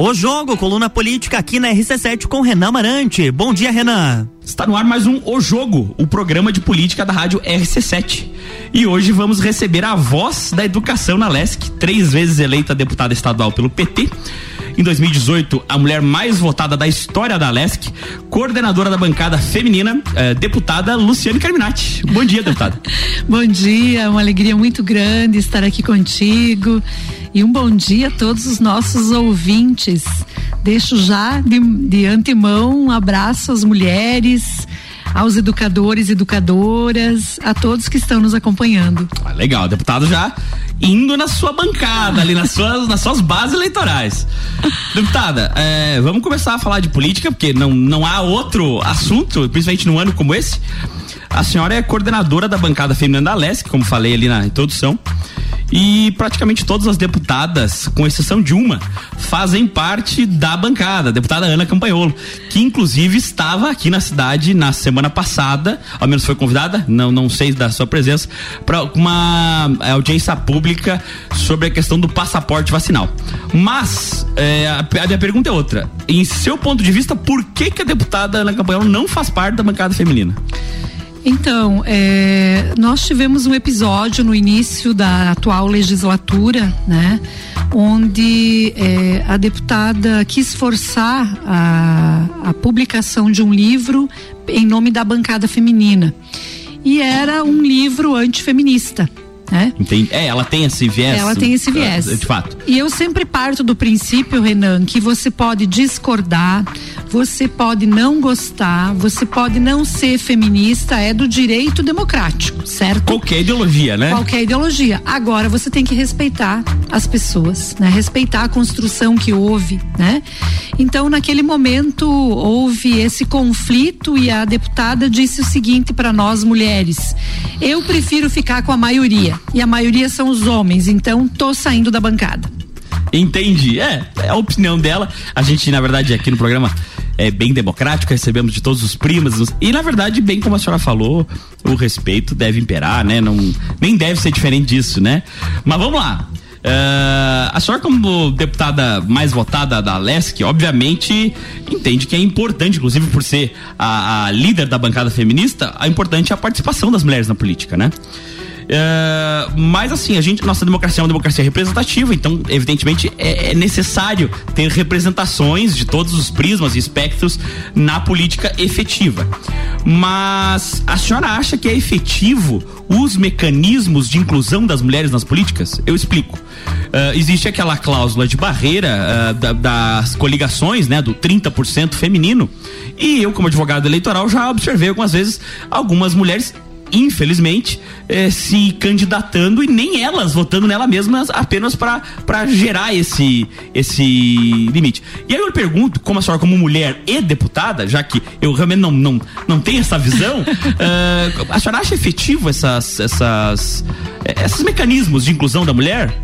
O Jogo, coluna política aqui na RC7 com Renan Marante. Bom dia, Renan. Está no ar mais um O Jogo, o programa de política da rádio RC7. E hoje vamos receber a voz da educação na LESC, três vezes eleita deputada estadual pelo PT em 2018, a mulher mais votada da história da LESC, coordenadora da bancada feminina, eh, deputada Luciane Carminati. Bom dia, deputada. bom dia, uma alegria muito grande estar aqui contigo. E um bom dia a todos os nossos ouvintes. Deixo já de, de antemão um abraço às mulheres, aos educadores educadoras, a todos que estão nos acompanhando. Ah, legal, deputado já indo na sua bancada, ali nas suas, nas suas bases eleitorais. Deputada, é, vamos começar a falar de política, porque não, não há outro assunto, principalmente num ano como esse. A senhora é coordenadora da bancada feminina da LESC, como falei ali na introdução e praticamente todas as deputadas, com exceção de uma, fazem parte da bancada, a deputada Ana Campanholo, que inclusive estava aqui na cidade na semana passada, ao menos foi convidada, não, não sei da sua presença, para uma audiência pública sobre a questão do passaporte vacinal. Mas é, a, minha pergunta é outra. Em seu ponto de vista, por que, que a deputada Ana Campanholo não faz parte da bancada feminina? Então, é, nós tivemos um episódio no início da atual legislatura, né, onde é, a deputada quis forçar a, a publicação de um livro em nome da bancada feminina. E era um livro antifeminista. Né? Entendi. É, ela tem esse viés. Ela tem esse viés. De fato. E eu sempre parto do princípio, Renan, que você pode discordar, você pode não gostar, você pode não ser feminista, é do direito democrático, certo? Qualquer ideologia, né? Qualquer ideologia. Agora você tem que respeitar as pessoas, né? Respeitar a construção que houve, né? Então, naquele momento houve esse conflito e a deputada disse o seguinte para nós mulheres: "Eu prefiro ficar com a maioria, e a maioria são os homens, então tô saindo da bancada." Entendi. É, é a opinião dela. A gente, na verdade, aqui no programa é bem democrático, recebemos de todos os primos. E, na verdade, bem como a senhora falou, o respeito deve imperar, né? Não, nem deve ser diferente disso, né? Mas vamos lá. Uh, a senhora, como deputada mais votada da LESC, obviamente entende que é importante, inclusive por ser a, a líder da bancada feminista, a importante é a participação das mulheres na política, né? Uh, mas assim, a gente, nossa democracia é uma democracia representativa, então, evidentemente, é, é, necessário ter representações de todos os prismas e espectros na política efetiva. Mas a senhora acha que é efetivo os mecanismos de inclusão das mulheres nas políticas? Eu explico. Uh, existe aquela cláusula de barreira uh, da, das coligações, né, do 30% feminino. E eu, como advogado eleitoral, já observei algumas vezes algumas mulheres infelizmente, eh, se candidatando e nem elas votando nela mesma apenas para gerar esse, esse limite. E aí eu pergunto, como a senhora, como mulher e deputada, já que eu realmente não, não, não tenho essa visão, uh, a senhora acha efetivo essas, essas, esses mecanismos de inclusão da mulher?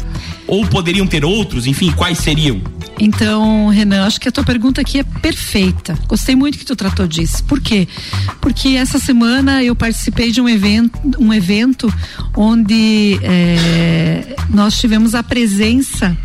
Ou poderiam ter outros? Enfim, quais seriam? Então, Renan, acho que a tua pergunta aqui é perfeita. Gostei muito que tu tratou disso. Por quê? Porque essa semana eu participei de um evento, um evento onde é, nós tivemos a presença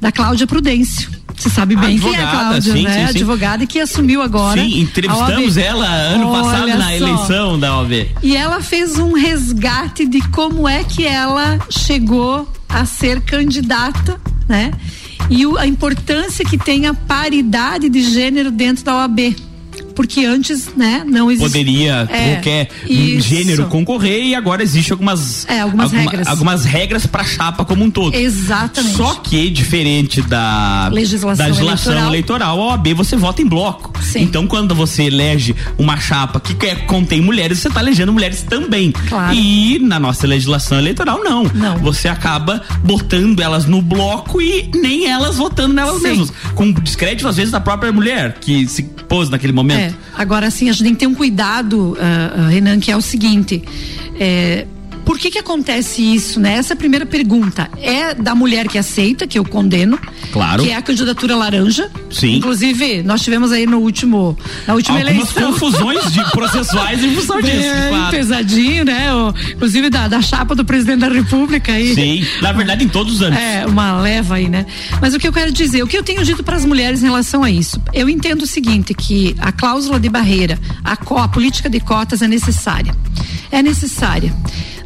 da Cláudia Prudêncio. Você sabe bem Advogada, quem é a Cláudia, sim, né? Sim, sim. Advogada e que assumiu agora. Sim, entrevistamos ela ano Olha passado na só. eleição da OAB. E ela fez um resgate de como é que ela chegou a ser candidata, né? E o, a importância que tem a paridade de gênero dentro da OAB porque antes, né, não existia. Poderia é, qualquer isso. gênero concorrer e agora existe algumas, é, algumas alguma, regras. Algumas regras para chapa como um todo. Exatamente. Só que diferente da legislação, da legislação eleitoral. eleitoral, a OAB você vota em bloco. Sim. Então quando você elege uma chapa que quer, contém mulheres, você está elegendo mulheres também. Claro. E na nossa legislação eleitoral não. Não. Você acaba botando elas no bloco e nem elas votando nelas Sim. mesmas, com descrédito às vezes da própria mulher que se pôs naquele momento. É. Agora, sim, a gente tem que ter um cuidado, uh, uh, Renan, que é o seguinte: é, por que que acontece isso, né? Essa é primeira pergunta. É da mulher que aceita, que eu condeno. Claro. Que é a candidatura laranja. Sim. Inclusive, nós tivemos aí no último, na última Algumas eleição. confusões de processuais em função disso, claro. pesadinho, né? O- inclusive da, da chapa do presidente da república aí. Sim, na verdade em todos os anos. É, uma leva aí, né? Mas o que eu quero dizer, o que eu tenho dito para as mulheres em relação a isso? Eu entendo o seguinte, que a cláusula de barreira, a, co- a política de cotas é necessária. É necessária.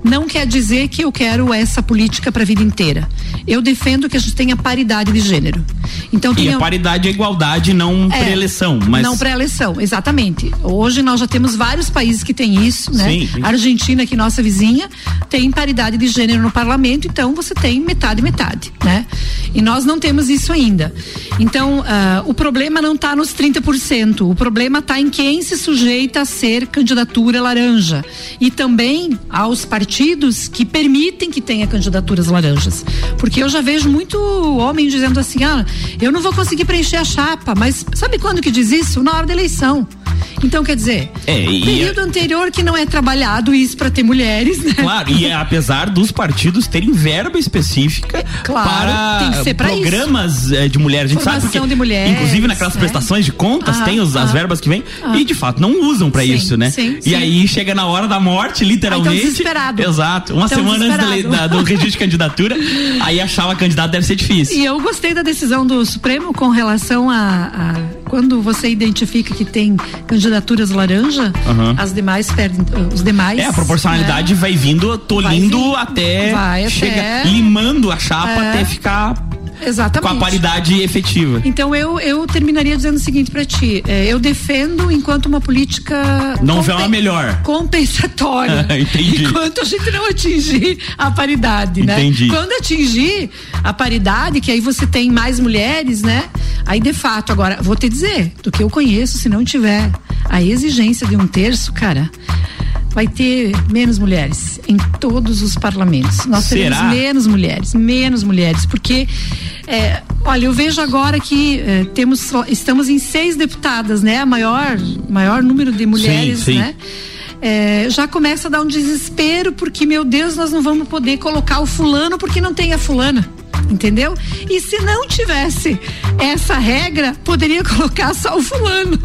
Não quer dizer que eu quero essa política para a vida inteira. Eu defendo que a gente tenha paridade de gênero. Então E a paridade é igualdade, não é, pré-eleição. Mas Não pré-eleição, exatamente. Hoje nós já temos vários países que têm isso, né? Sim, sim. A Argentina, que é nossa vizinha, tem paridade de gênero no parlamento, então você tem metade, metade, né? E nós não temos isso ainda. Então, ah, o problema não está nos 30%, o problema está em quem se sujeita a ser candidatura laranja. E também aos partidos que permitem que tenha candidaturas laranjas. Porque eu já vejo muito homem dizendo assim: ah, eu não vou conseguir preencher a chapa, mas sabe quando que diz isso? Na hora da eleição. Então, quer dizer, É, e- período anterior que não é trabalhado isso para ter mulheres, né? Claro, e é, apesar dos partidos terem verba específica Claro, para tem que ser pra programas eh, de mulheres. A gente sabe Formação porque, de mulheres, inclusive naquelas né? prestações de contas, Aham, tem os- as aham. verbas que vêm e de fato não usam pra Sim, isso, né? sim, e sim. aí chega na hora da morte, literalmente. Tão desesperado. Exato. Uma Tão semana antes da da- do registro de candidatura, aí achar uma candidata deve ser difícil. E eu gostei da decisão do Supremo com relação a, a quando você identifica que tem candidaturas laranja, Aham. as demais perdem, os demais. É, a proporcionalidade né? vai vindo, tolindo Vai até, Vai até- chega limando a chapa É. até ficar Exatamente. com a paridade efetiva. Então eu, eu terminaria dizendo o seguinte pra ti, é, eu defendo enquanto uma política Não vê uma melhor. compensatória. Entendi. Enquanto a gente não atingir a paridade, né? Entendi. Quando atingir a paridade, que aí você tem mais mulheres, né? Aí de fato, agora vou te dizer, do que eu conheço, se não tiver a exigência de um terço, cara, vai ter menos mulheres em todos os parlamentos. Nós Será? teremos menos mulheres, menos mulheres, porque é, olha, eu vejo agora que é, temos estamos em seis deputadas, né? A maior maior número de mulheres, sim. né? É, já começa a dar um desespero porque meu Deus nós não vamos poder colocar o fulano porque não tem a fulana. Entendeu? E se não tivesse essa regra, poderia colocar só o fulano.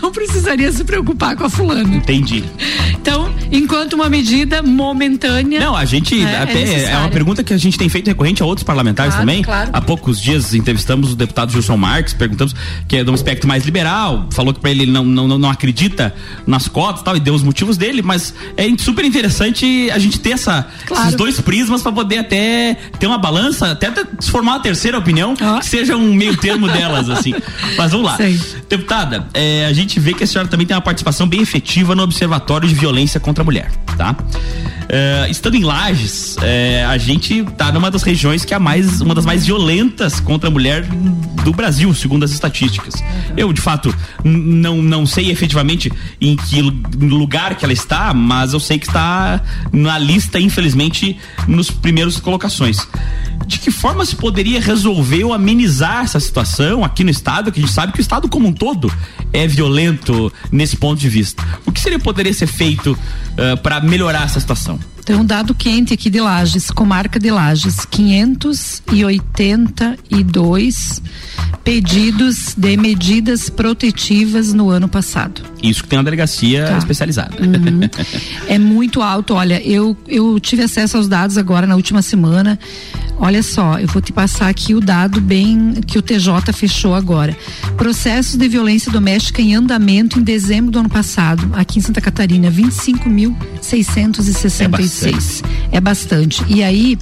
Não precisaria se preocupar com a fulana. Entendi. Então, enquanto uma medida momentânea. Não, a gente É, é até é, necessária. uma pergunta que a gente tem feito recorrente a outros parlamentares Claro, também. claro. Há poucos dias entrevistamos o deputado Gilson Marques, perguntamos que é de um espectro mais liberal, falou que para ele não, não, não acredita nas cotas e tal, e deu os motivos dele, mas é super interessante a gente ter essa, Claro. esses dois prismas para poder até ter uma balança, até se formar uma terceira opinião, que seja um meio termo delas, assim. Mas vamos lá. Sei. Deputada, é, a gente vê que a senhora também tem uma participação bem efetiva no Observatório de Violência contra a Mulher, tá? É, estando em Lages, é, a gente tá numa das regiões que é mais, uma das mais violentas contra a mulher do Brasil, segundo as estatísticas. Eu, de fato, não, não sei efetivamente em que lu- lugar que ela está, mas eu sei que está na lista, infelizmente, nos primeiros colocações. De que forma se poderia resolver ou amenizar essa situação aqui no estado, que a gente sabe que o estado como um todo é violento nesse ponto de vista? O que seria poderia ser feito para melhorar essa situação? Então, dado quente aqui de Lages, comarca de Lages, 582 pedidos de medidas protetivas no ano passado. Isso que tem uma delegacia Tá. especializada. É muito alto. Olha, eu, eu tive acesso aos dados agora na última semana. Olha só, eu vou te passar aqui o dado bem que o TJ fechou agora. Processos de violência doméstica em andamento em dezembro do ano passado, aqui em Santa Catarina, 25.666. É bastante. E aí,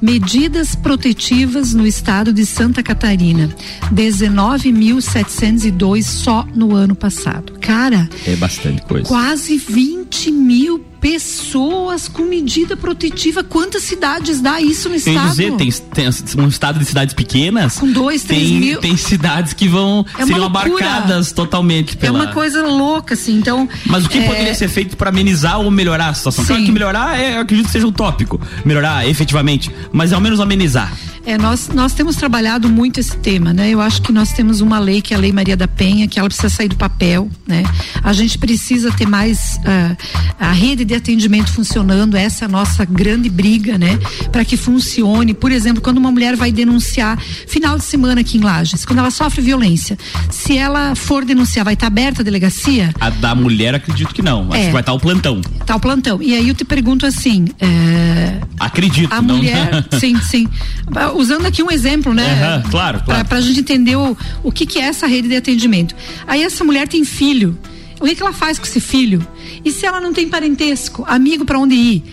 medidas protetivas no estado de Santa Catarina, 19.702 só no ano passado. Cara, É bastante coisa. quase 20 mil pessoas com medida protetiva. Quantas cidades dá isso no estado? dizer, tem, tem um estado de cidades pequenas. Com dois, três tem, mil. Tem cidades que vão É loucura. abarcadas totalmente É pela. uma coisa louca, assim. Então. Mas o que é, poderia ser feito para amenizar ou melhorar a situação? Claro Sim. que melhorar, é, eu acredito que seja utópico. Melhorar efetivamente. Mas ao menos amenizar. É, nós, nós temos trabalhado muito esse tema, né? Eu acho que nós temos uma lei que é a Lei Maria da Penha, que ela precisa sair do papel, né? A gente precisa ter mais uh, a rede de atendimento funcionando, essa é a nossa grande briga, né? Para que funcione. Por exemplo, quando uma mulher vai denunciar final de semana aqui em Lages, quando ela sofre violência, se ela for denunciar, vai estar tá aberta a delegacia? A da mulher, acredito que não. Acho é, que vai estar tá o plantão. Tá o plantão. E aí eu te pergunto assim. É, acredito, a não. mulher, sim, sim usando aqui um exemplo, né? Uhum, claro, claro. Pra, a gente entender o, o que, que é essa rede de atendimento. Aí essa mulher tem filho. O que, que ela faz com esse filho? E se ela não tem parentesco, amigo para onde ir?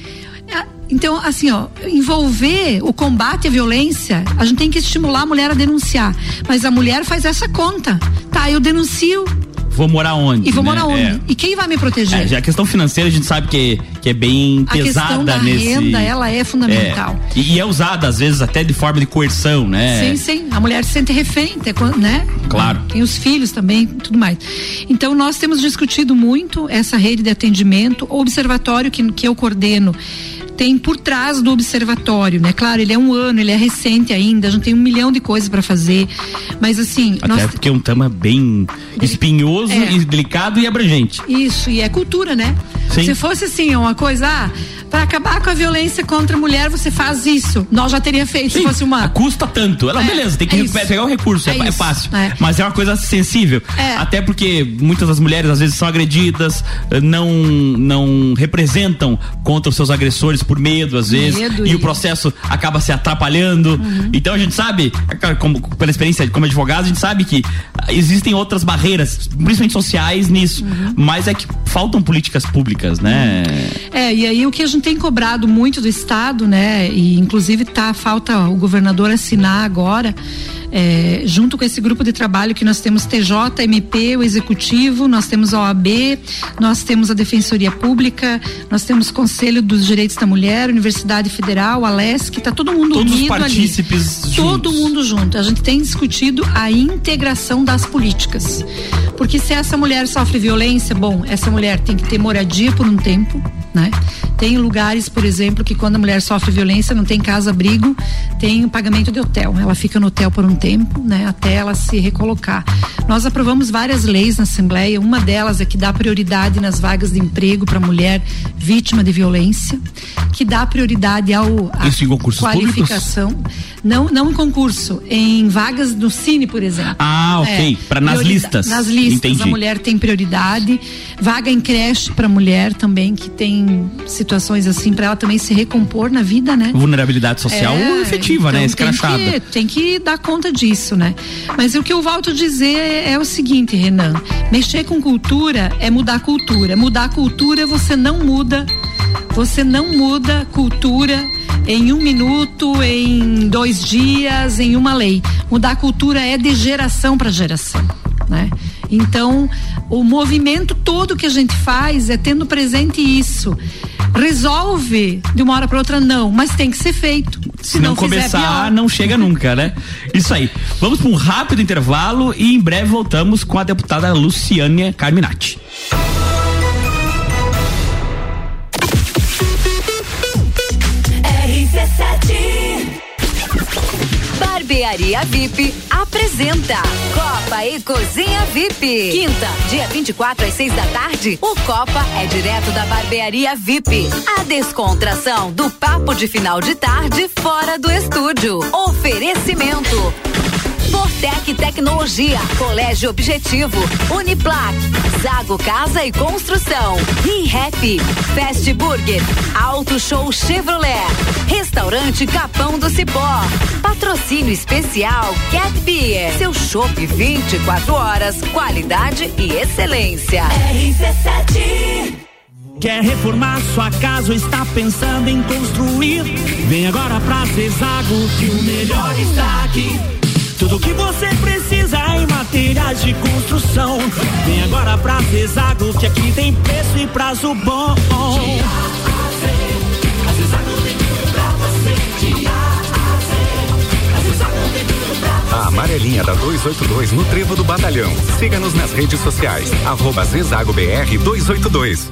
É, então, assim, ó, envolver o combate à violência, a gente tem que estimular a mulher a denunciar. Mas a mulher faz essa conta. Tá, eu denuncio, vou morar onde? E vou né? morar onde? É. E quem vai me proteger? É, a questão financeira a gente sabe que, que é bem a pesada questão da nesse. renda, ela é fundamental. É. E, e, é usada, às vezes, até de forma de coerção, né? Sim, sim. A mulher se sente refém, né? Claro. Tem os filhos também, tudo mais. Então, nós temos discutido muito essa rede de atendimento, o observatório que, que eu coordeno tem por trás do observatório, né? Claro, ele é um ano, ele é recente ainda, a gente tem um milhão de coisas para fazer, mas assim... Até nós... porque é um tema bem espinhoso é. delicado e abrangente. Isso, e é cultura, né? Sim. Se fosse assim, uma coisa, ah, para acabar com a violência contra a mulher, você faz isso. Nós já teria feito Sim, se fosse uma. Custa tanto. Ela, é, beleza, tem que é pegar o recurso, é, é, é fácil. É. Mas é uma coisa sensível. É. Até porque muitas das mulheres às vezes são agredidas, eh, não, não representam contra os seus agressores por medo, às vezes. Medo e, e, o processo acaba se atrapalhando. Uhum. Então a gente sabe, como, pela experiência como advogado, a gente sabe que existem outras barreiras, principalmente sociais, nisso. Uhum. Mas é que faltam políticas públicas, né? É, e aí o que a gente tem cobrado muito do Estado, né? E inclusive tá, falta o governador assinar agora é, junto com esse grupo de trabalho que nós temos TJ, MP, o Executivo, nós temos a OAB, nós temos a Defensoria Pública, nós temos o Conselho dos Direitos da Mulher, Universidade Federal, a LESC, está todo mundo Todos unido os partícipes ali. Juntos. Todo mundo junto. A gente tem discutido a integração das políticas. Porque se essa mulher sofre violência, bom, essa mulher tem que ter moradia por um tempo, né? Tem lugares, por exemplo, que quando a mulher sofre violência, não tem casa-abrigo, tem o pagamento de hotel. Ela fica no hotel por um tempo, né, até ela se recolocar. Nós aprovamos várias leis na Assembleia, uma delas é que dá prioridade nas vagas de emprego para mulher vítima de violência, que dá prioridade ao a Isso em concursos qualificação. Públicos? Não, não em concurso, em vagas do Cine, por exemplo. Ah, ok. É, para nas listas. Nas listas, Entendi. a mulher tem prioridade. Vaga em creche para mulher também, que tem situações situações assim para ela também se recompor na vida, né? Vulnerabilidade social é, efetiva, né? então né? Escrachada. Tem que, tem que dar conta disso, né? Mas o que eu volto a dizer é o seguinte, Renan: mexer com cultura é mudar cultura. Mudar cultura você não muda, você não muda cultura em um minuto, em dois dias, em uma lei. Mudar cultura é de geração para geração, né? Então, o movimento todo que a gente faz é tendo presente isso. Resolve de uma hora para outra, não, mas tem que ser feito. Se, Se não, não começar, não chega nunca, né? Isso aí. Vamos para um rápido intervalo e em breve voltamos com a deputada Luciânia Carminati. Barbearia VIP apresenta Copa e Cozinha VIP. Quinta, dia 24 às 6 da tarde, o Copa é direto da Barbearia VIP. A descontração do papo de final de tarde fora do estúdio. Oferecimento. Fortec Tecnologia, Colégio Objetivo, Uniplac, Zago Casa e Construção, ReHap, Fast Burger, Auto Show Chevrolet, Restaurante Capão do Cipó, Patrocínio Especial Cat Beer, seu chopp 24 horas, qualidade e excelência. RC7 Quer reformar sua casa ou está pensando em construir? Vem agora pra Zezago que o melhor está aqui. Tudo que você precisa em materiais de construção. Vem agora pra Zezago, que aqui tem preço e prazo bom. De A a Z, a Zezago tem tudo pra você. De A a Z, a A amarelinha da 282 no Trevo do Batalhão. Siga-nos nas redes sociais. Arroba Zezago BR 282.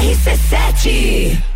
RC7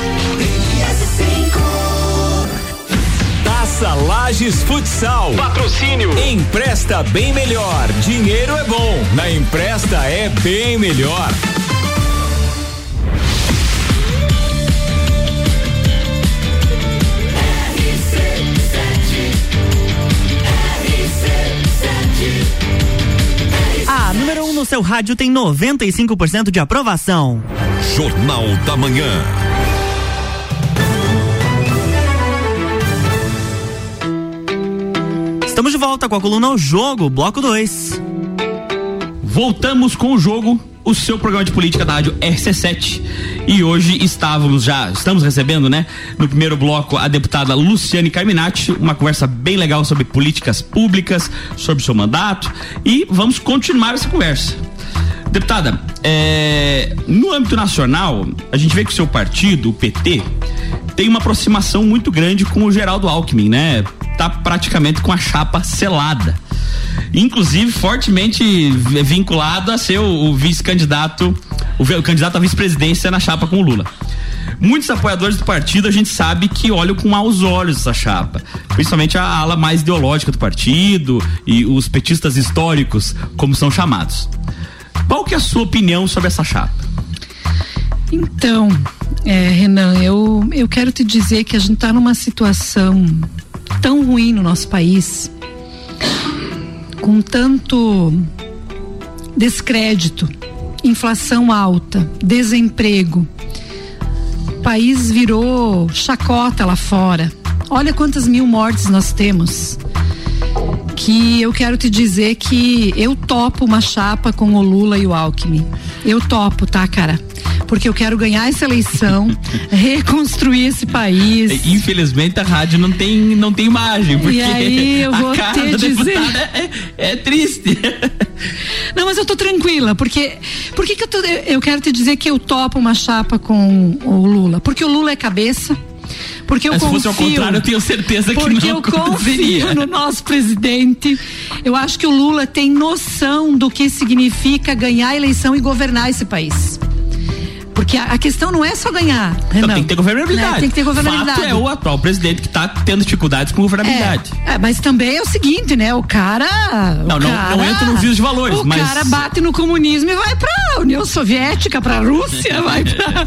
Taça Lages Futsal. Patrocínio. Empresta bem melhor. Dinheiro é bom. Na empresta é bem melhor. A número 1 um no seu rádio tem 95% de aprovação. Jornal da Manhã. Estamos de volta com a coluna O Jogo, bloco 2. Voltamos com o jogo, o seu programa de política da rádio RC7. E hoje estávamos já, estamos recebendo, né, no primeiro bloco, a deputada Luciane Carminati, uma conversa bem legal sobre políticas públicas, sobre seu mandato. E vamos continuar essa conversa. Deputada, é, no âmbito nacional, a gente vê que o seu partido, o PT, tem uma aproximação muito grande com o Geraldo Alckmin, né? Tá praticamente com a chapa selada. Inclusive, fortemente vinculado a ser o, o vice-candidato, o, o candidato à vice-presidência na chapa com o Lula. Muitos apoiadores do partido a gente sabe que olham com maus olhos essa chapa, principalmente a ala mais ideológica do partido e os petistas históricos, como são chamados. Qual que é a sua opinião sobre essa chapa? Então, é, Renan, eu, eu quero te dizer que a gente está numa situação tão ruim no nosso país, com tanto descrédito, inflação alta, desemprego. O país virou chacota lá fora. Olha quantas mil mortes nós temos que eu quero te dizer que eu topo uma chapa com o Lula e o Alckmin. Eu topo, tá, cara? Porque eu quero ganhar essa eleição, reconstruir esse país. Infelizmente a rádio não tem, não tem imagem, porque e aí eu vou a cara te dizer. É, é triste. Não, mas eu tô tranquila, porque por que, que eu, tô, eu quero te dizer que eu topo uma chapa com o Lula? Porque o Lula é cabeça. Porque eu Mas se confio, fosse ao contrário, eu tenho certeza que porque não eu confio no nosso presidente. Eu acho que o Lula tem noção do que significa ganhar a eleição e governar esse país. Porque a, a questão não é só ganhar. Então Renan, tem que ter governabilidade. né? Tem que ter governabilidade. Fato é o atual presidente que está tendo dificuldades com governabilidade. É, é, mas também é o seguinte, né? O cara. Não, o não- cara, não entra nos juízos de valores, O mas- cara bate no comunismo e vai pra União Soviética, pra Rússia, vai pra.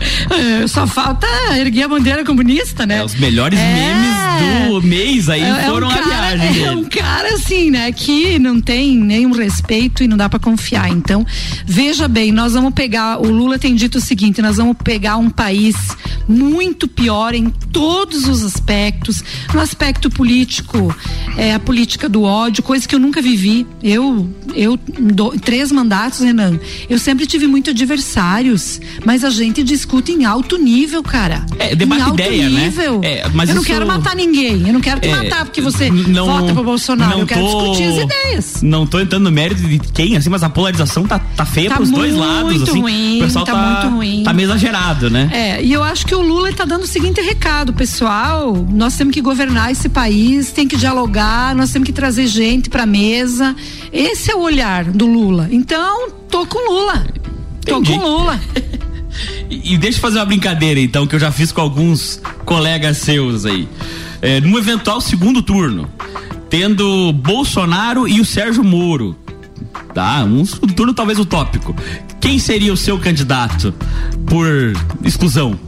é, só falta erguer a bandeira comunista, né? É, os melhores É. memes do mês aí É- é foram um a cara- viagem É um cara assim, né? Que não tem nenhum respeito e não dá pra confiar. Então, veja bem, nós vamos pegar. O Lula tem dito o seguinte: seguinte: nós vamos pegar um país muito pior em todos os aspectos. No aspecto político, é, a política do ódio, coisa que eu nunca vivi. Eu, eu do, três mandatos, Renan. Eu sempre tive muito adversários, mas a gente discute em alto nível, cara. É, debate em alto ideia, né? nível. É, mas eu não isso- quero matar ninguém. Eu não quero te É, matar porque você não- vota pro Bolsonaro. não Eu quero tô- discutir as ideias. Não tô entrando no mérito de quem, assim, mas a polarização tá, tá feia Tá pros dois lados, assim. ruim, o pessoal tá tá, muito ruim. Tá meio exagerado, né? É, e eu acho que o Lula está dando o seguinte recado, pessoal: nós temos que governar esse país, tem que dialogar, nós temos que trazer gente para mesa. Esse é o olhar do Lula. Então, tô com Lula. Tô Entendi. com Lula. E, e deixa eu fazer uma brincadeira, então, que eu já fiz com alguns colegas seus aí. É, num eventual segundo turno, tendo Bolsonaro e o Sérgio Moro. Tá? Um segundo turno talvez utópico. Quem seria o seu candidato por exclusão?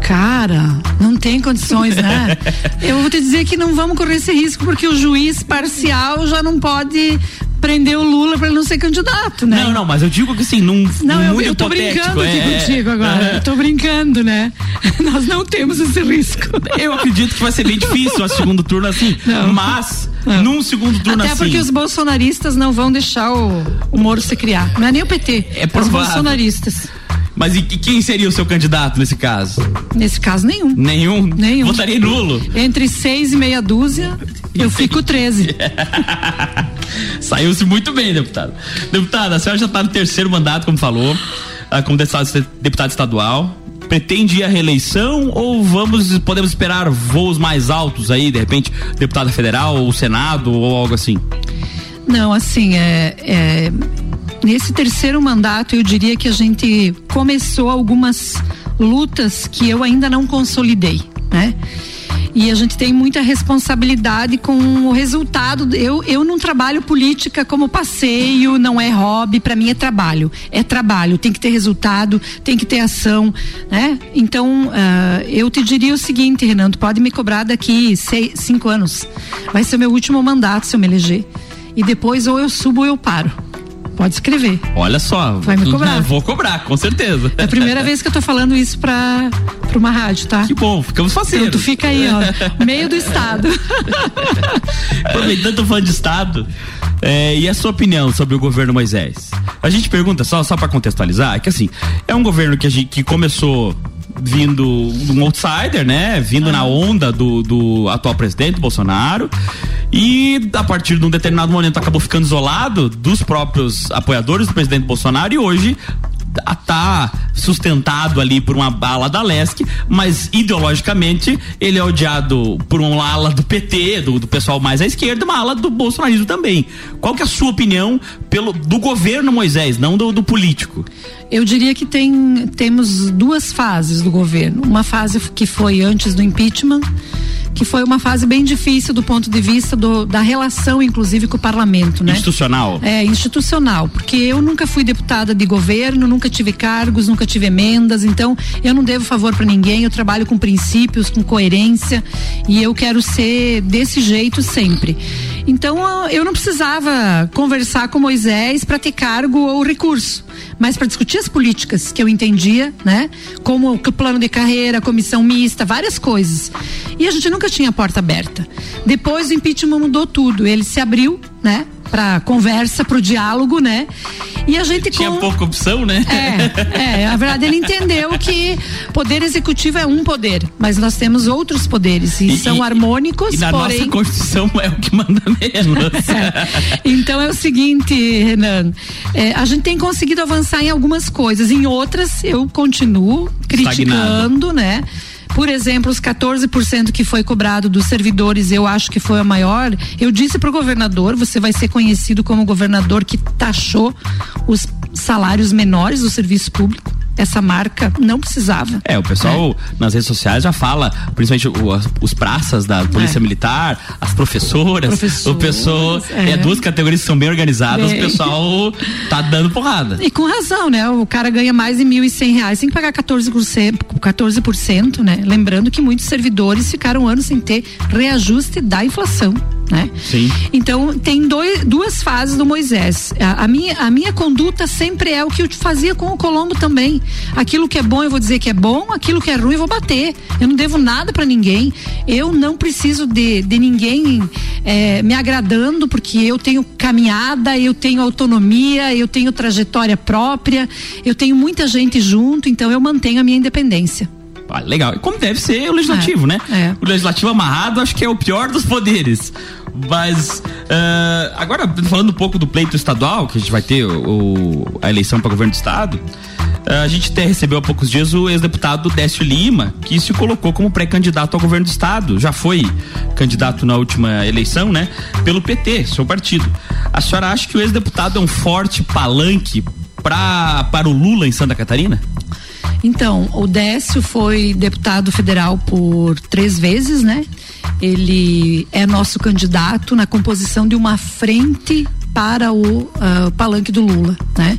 Cara, não tem condições, né? Eu vou te dizer que não vamos correr esse risco, porque o juiz parcial já não pode prender o Lula para ele não ser candidato, né? Não, não, mas eu digo que assim, num, Não, num eu, eu tô brincando aqui é- contigo agora. Eu tô brincando, né? Nós não temos esse risco. Eu acredito que vai ser bem difícil o segundo turno assim, Não. mas num segundo turno Até assim. porque os bolsonaristas não vão deixar o, o Moro se criar. Não é nem o PT, É os provável. bolsonaristas. Mas e, quem seria o seu candidato nesse caso? Nesse caso, nenhum. Nenhum? Nenhum. Votaria nulo. Entre seis e meia dúzia, eu fico 13. Saiu-se muito bem, deputado. Deputada, a senhora já está no terceiro mandato, como falou, ah, como deputado, deputado estadual. Pretende ir à reeleição ou vamos podemos esperar voos mais altos aí, de repente, deputada federal ou senado ou algo assim? Não, assim, é, é, nesse terceiro mandato eu diria que a gente começou algumas lutas que eu ainda não consolidei, né? E a gente tem muita responsabilidade com o resultado. Eu, eu não trabalho política como passeio, não é hobby, para mim é trabalho. É trabalho, tem que ter resultado, tem que ter ação, né? Então, ah, eu te diria o seguinte, Renan, tu pode me cobrar daqui seis, cinco anos. Vai ser meu último mandato se eu me eleger. E depois ou eu subo ou eu paro. Pode escrever. Olha só. Vai me cobrar. Vou cobrar, com certeza. É a primeira vez que eu tô falando isso pra, pra uma rádio, tá? Que bom, ficamos Então, parceiros. tu fica aí, ó, meio do estado. Aproveitando falando de Estado, é, e a sua opinião sobre o governo Moisés? A gente pergunta, só, só para contextualizar, que assim, é um governo que, a gente, que começou vindo um outsider, né? Vindo na onda do, do atual presidente Bolsonaro. E a partir de um determinado momento acabou ficando isolado dos próprios apoiadores do presidente Bolsonaro e hoje tá- sustentado ali por uma bala da Lesc, mas ideologicamente ele é odiado por um ala do PT, do, do pessoal mais à esquerda, uma ala do bolsonarismo também. Qual que é a sua opinião pelo do governo Moisés, não do, do político? Eu diria que tem, temos duas fases do governo. Uma fase que foi antes do impeachment, que foi uma fase bem difícil do ponto de vista do- da relação, inclusive, com o parlamento, né? Institucional. É, institucional, porque eu nunca fui deputada de governo, nunca tive cargos, nunca tive emendas, então eu não devo favor para ninguém, eu trabalho com princípios, com coerência e eu quero ser desse jeito sempre. Então eu não precisava conversar com Moisés para ter cargo ou recurso, mas para discutir as políticas que eu entendia, né? Como o plano de carreira, comissão mista, várias coisas. E a gente nunca tinha a porta aberta. Depois o impeachment mudou tudo, ele se abriu, né? Para conversa, para o diálogo, né? E a gente Tinha com... pouca opção, né? É, é, na verdade ele entendeu que poder executivo é um poder, mas nós temos outros poderes e, E- são harmônicos, E na porém nossa Constituição é o que manda menos. então é o seguinte, Renan, é, a gente tem conseguido avançar em algumas coisas, em outras eu continuo criticando, né? Por exemplo, os 14% que foi cobrado dos servidores, eu acho que foi a maior. Eu disse para o governador: você vai ser conhecido como governador que taxou os salários menores do serviço público. Essa marca não precisava. É, o pessoal nas redes sociais já fala, principalmente o- os praças da Polícia É. Militar, as professoras, Professoras, o pessoal, é. é. duas categorias que são bem organizadas, Bem. o pessoal tá dando porrada. E com razão, né? O cara ganha mais de mil e cem reais, tem que pagar 14%, 14%, né? Lembrando que muitos servidores ficaram anos sem ter reajuste da inflação. Né? Sim. Então tem dois, duas fases do Moisés. A, a, minha, a minha conduta sempre é o que eu fazia com o Colombo também. Aquilo que é bom eu vou dizer que é bom, aquilo que é ruim eu vou bater. Eu não devo nada para ninguém. Eu não preciso de, de ninguém é, me agradando porque eu tenho caminhada, eu tenho autonomia, eu tenho trajetória própria, eu tenho muita gente junto, então eu mantenho a minha independência. Ah, legal. Como deve ser o legislativo, É, né? é. O legislativo amarrado acho que é o pior dos poderes. Mas ah, agora falando um pouco do pleito estadual, que a gente vai ter o, o- a eleição para governo do estado, ah, a gente até recebeu há poucos dias o ex-deputado Décio Lima, que se colocou como pré-candidato ao governo do estado. Já foi candidato na última eleição, né? Pelo PT, seu partido. A senhora acha que o ex-deputado é um forte palanque pra, para o Lula em Santa Catarina? Então, o Décio foi deputado federal por três vezes, né? Ele é nosso candidato na composição de uma frente para o ah, palanque do Lula, né?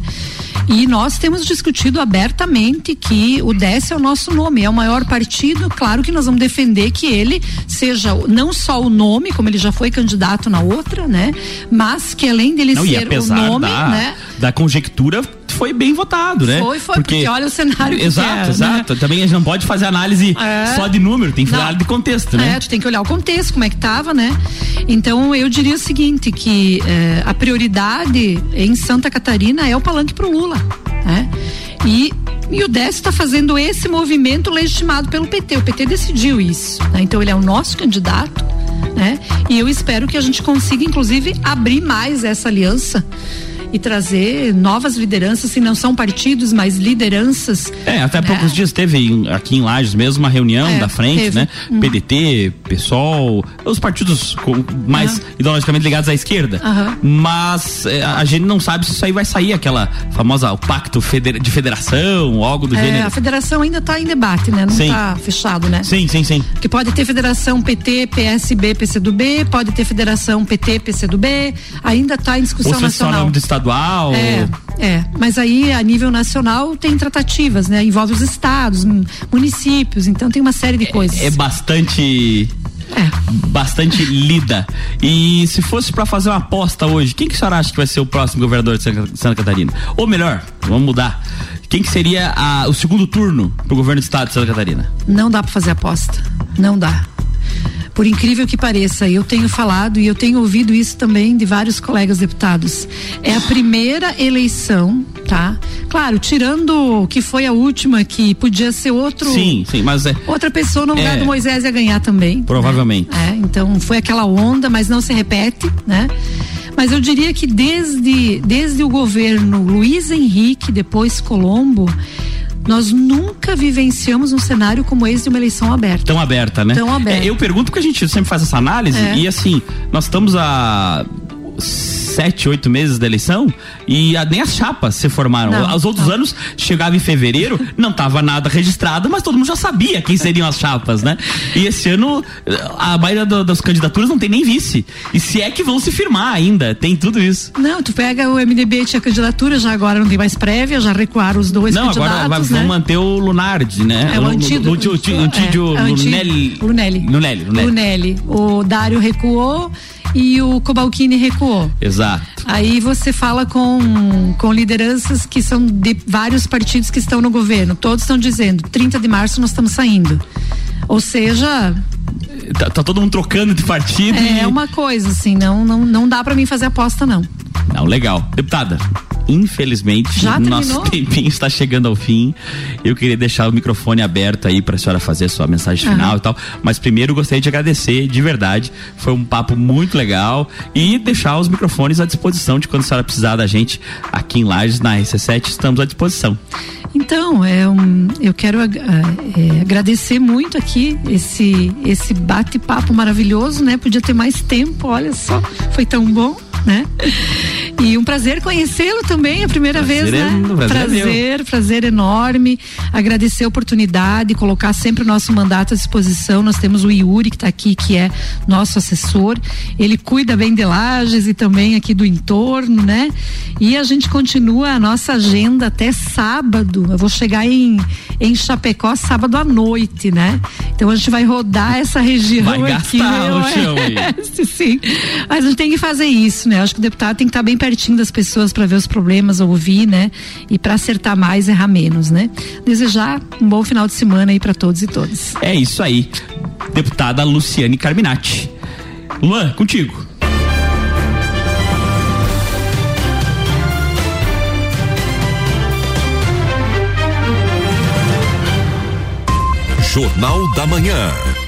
E nós temos discutido abertamente que o Décio é o nosso nome, é o maior partido. Claro que nós vamos defender que ele seja não só o nome, como ele já foi candidato na outra, né? Mas que além dele Não, ser o nome, da, né? da conjectura, foi bem votado, né? Foi, foi, porque olha o cenário que Exato, né? exato. Também a gente não pode fazer análise É. só de número, tem que Não. falar de contexto, né? É, tu tem que olhar o contexto, como é que tava, né? Então eu diria o seguinte, que eh, a prioridade em Santa Catarina é o palanque pro Lula, né? E, e o Décio está fazendo esse movimento legitimado pelo PT. O PT decidiu isso. né? Então ele é o nosso candidato, né? E eu espero que a gente consiga, inclusive, abrir mais essa aliança e trazer novas lideranças, se não são partidos, mas lideranças. É, até há poucos dias teve aqui em Lages mesmo uma reunião É, da frente, teve. né? Hum. PDT, PSOL, os partidos mais ideologicamente ligados à esquerda. Aham. Mas é, a gente não sabe se isso aí vai sair, aquela famosa, o pacto feder- de federação, algo do É, gênero. a federação ainda está em debate, né? Não está fechado, né? Sim, sim, sim. Que pode ter federação PT, PSB, PCdoB, pode ter federação PT, PCdoB, ainda está em discussão Ou se é só nacional. nome do estadual. É, é, mas aí a nível nacional tem tratativas, né? Envolve os estados, mun- municípios, então tem uma série de coisas. é bastante É. bastante lida. E se fosse pra fazer uma aposta hoje, quem que a senhora acha que vai ser o próximo governador de Santa Santa Catarina? Ou melhor, vamos mudar. Quem que seria a- o segundo turno pro governo do estado de Santa Catarina? Não dá para fazer aposta. Não dá. Por incrível que pareça, eu tenho falado e eu tenho ouvido isso também de vários colegas deputados. É a primeira eleição, tá? Claro, tirando o que foi a última, que podia ser outro. Sim, sim, mas é Outra pessoa no lugar É. do Moisés ia ganhar também. provavelmente. É, então foi aquela onda, mas não se repete, né? Mas eu diria que desde, desde o governo Luiz Henrique, depois Colombo, nós nunca vivenciamos um cenário como esse de uma eleição aberta. Tão aberta, né? Tão aberta. É, eu pergunto porque a gente sempre faz essa análise É. e assim, nós estamos a sete, oito meses da eleição e nem as chapas se formaram. Não, Os outros anos chegava em fevereiro, não tava nada registrado, mas todo mundo já sabia quem seriam as chapas, né? E esse ano a maioria das candidaturas não tem nem vice. E se é que vão se firmar ainda, tem tudo isso. Não, tu pega o MDB tinha candidatura, já agora não tem mais prévia, já recuaram os dois não, candidatos, agora vai- né? vão manter o Lunardi, né? É o antigo. O Tídio é, é. Lunelli, Lunelli. Lunelli. O Dário recuou e o Cobalcini recuou. Exato. Aí você fala com, com lideranças que são de vários partidos que estão no governo. Todos estão dizendo, 30 de março nós estamos saindo. Ou seja, Tá, tá todo mundo trocando de partido. e- é uma coisa, assim, não, não, não dá pra mim fazer aposta, não. Não, legal. Deputada, infelizmente, Já nosso terminou? tempinho está chegando ao fim. Eu queria deixar o microfone aberto aí para a senhora fazer a sua mensagem final e tal. Mas primeiro gostaria de agradecer, de verdade. Foi um papo muito legal. E deixar os microfones à disposição de quando a senhora precisar da gente aqui em Lages, na RC7, estamos à disposição. Então, é um, eu quero ag- ah, é, agradecer muito aqui esse, esse bate-papo maravilhoso, né? Podia ter mais tempo, olha só, foi tão bom, né? E um prazer conhecê-lo também, a primeira Prazer vez, é- né? o prazer é prazer, prazer enorme. Agradecer a oportunidade, colocar sempre o nosso mandato à disposição. Nós temos o Yuri, que está aqui, que é nosso assessor. Ele cuida bem de Lages e também aqui do entorno, né? E a gente continua a nossa agenda até sábado. Eu vou chegar em, em Chapecó sábado à noite, né? Então a gente vai rodar essa região Vai aqui. gastar o chão aí. Sim. Mas a gente tem que fazer isso, né? Acho que o deputado tem que estar bem pertinho das pessoas para ver os problemas, ouvir, né? E para acertar mais, errar menos, né? Desejar um bom final de semana aí para todos e todas. É isso aí. Deputada Luciane Carminati. Luan, contigo. Jornal da Manhã.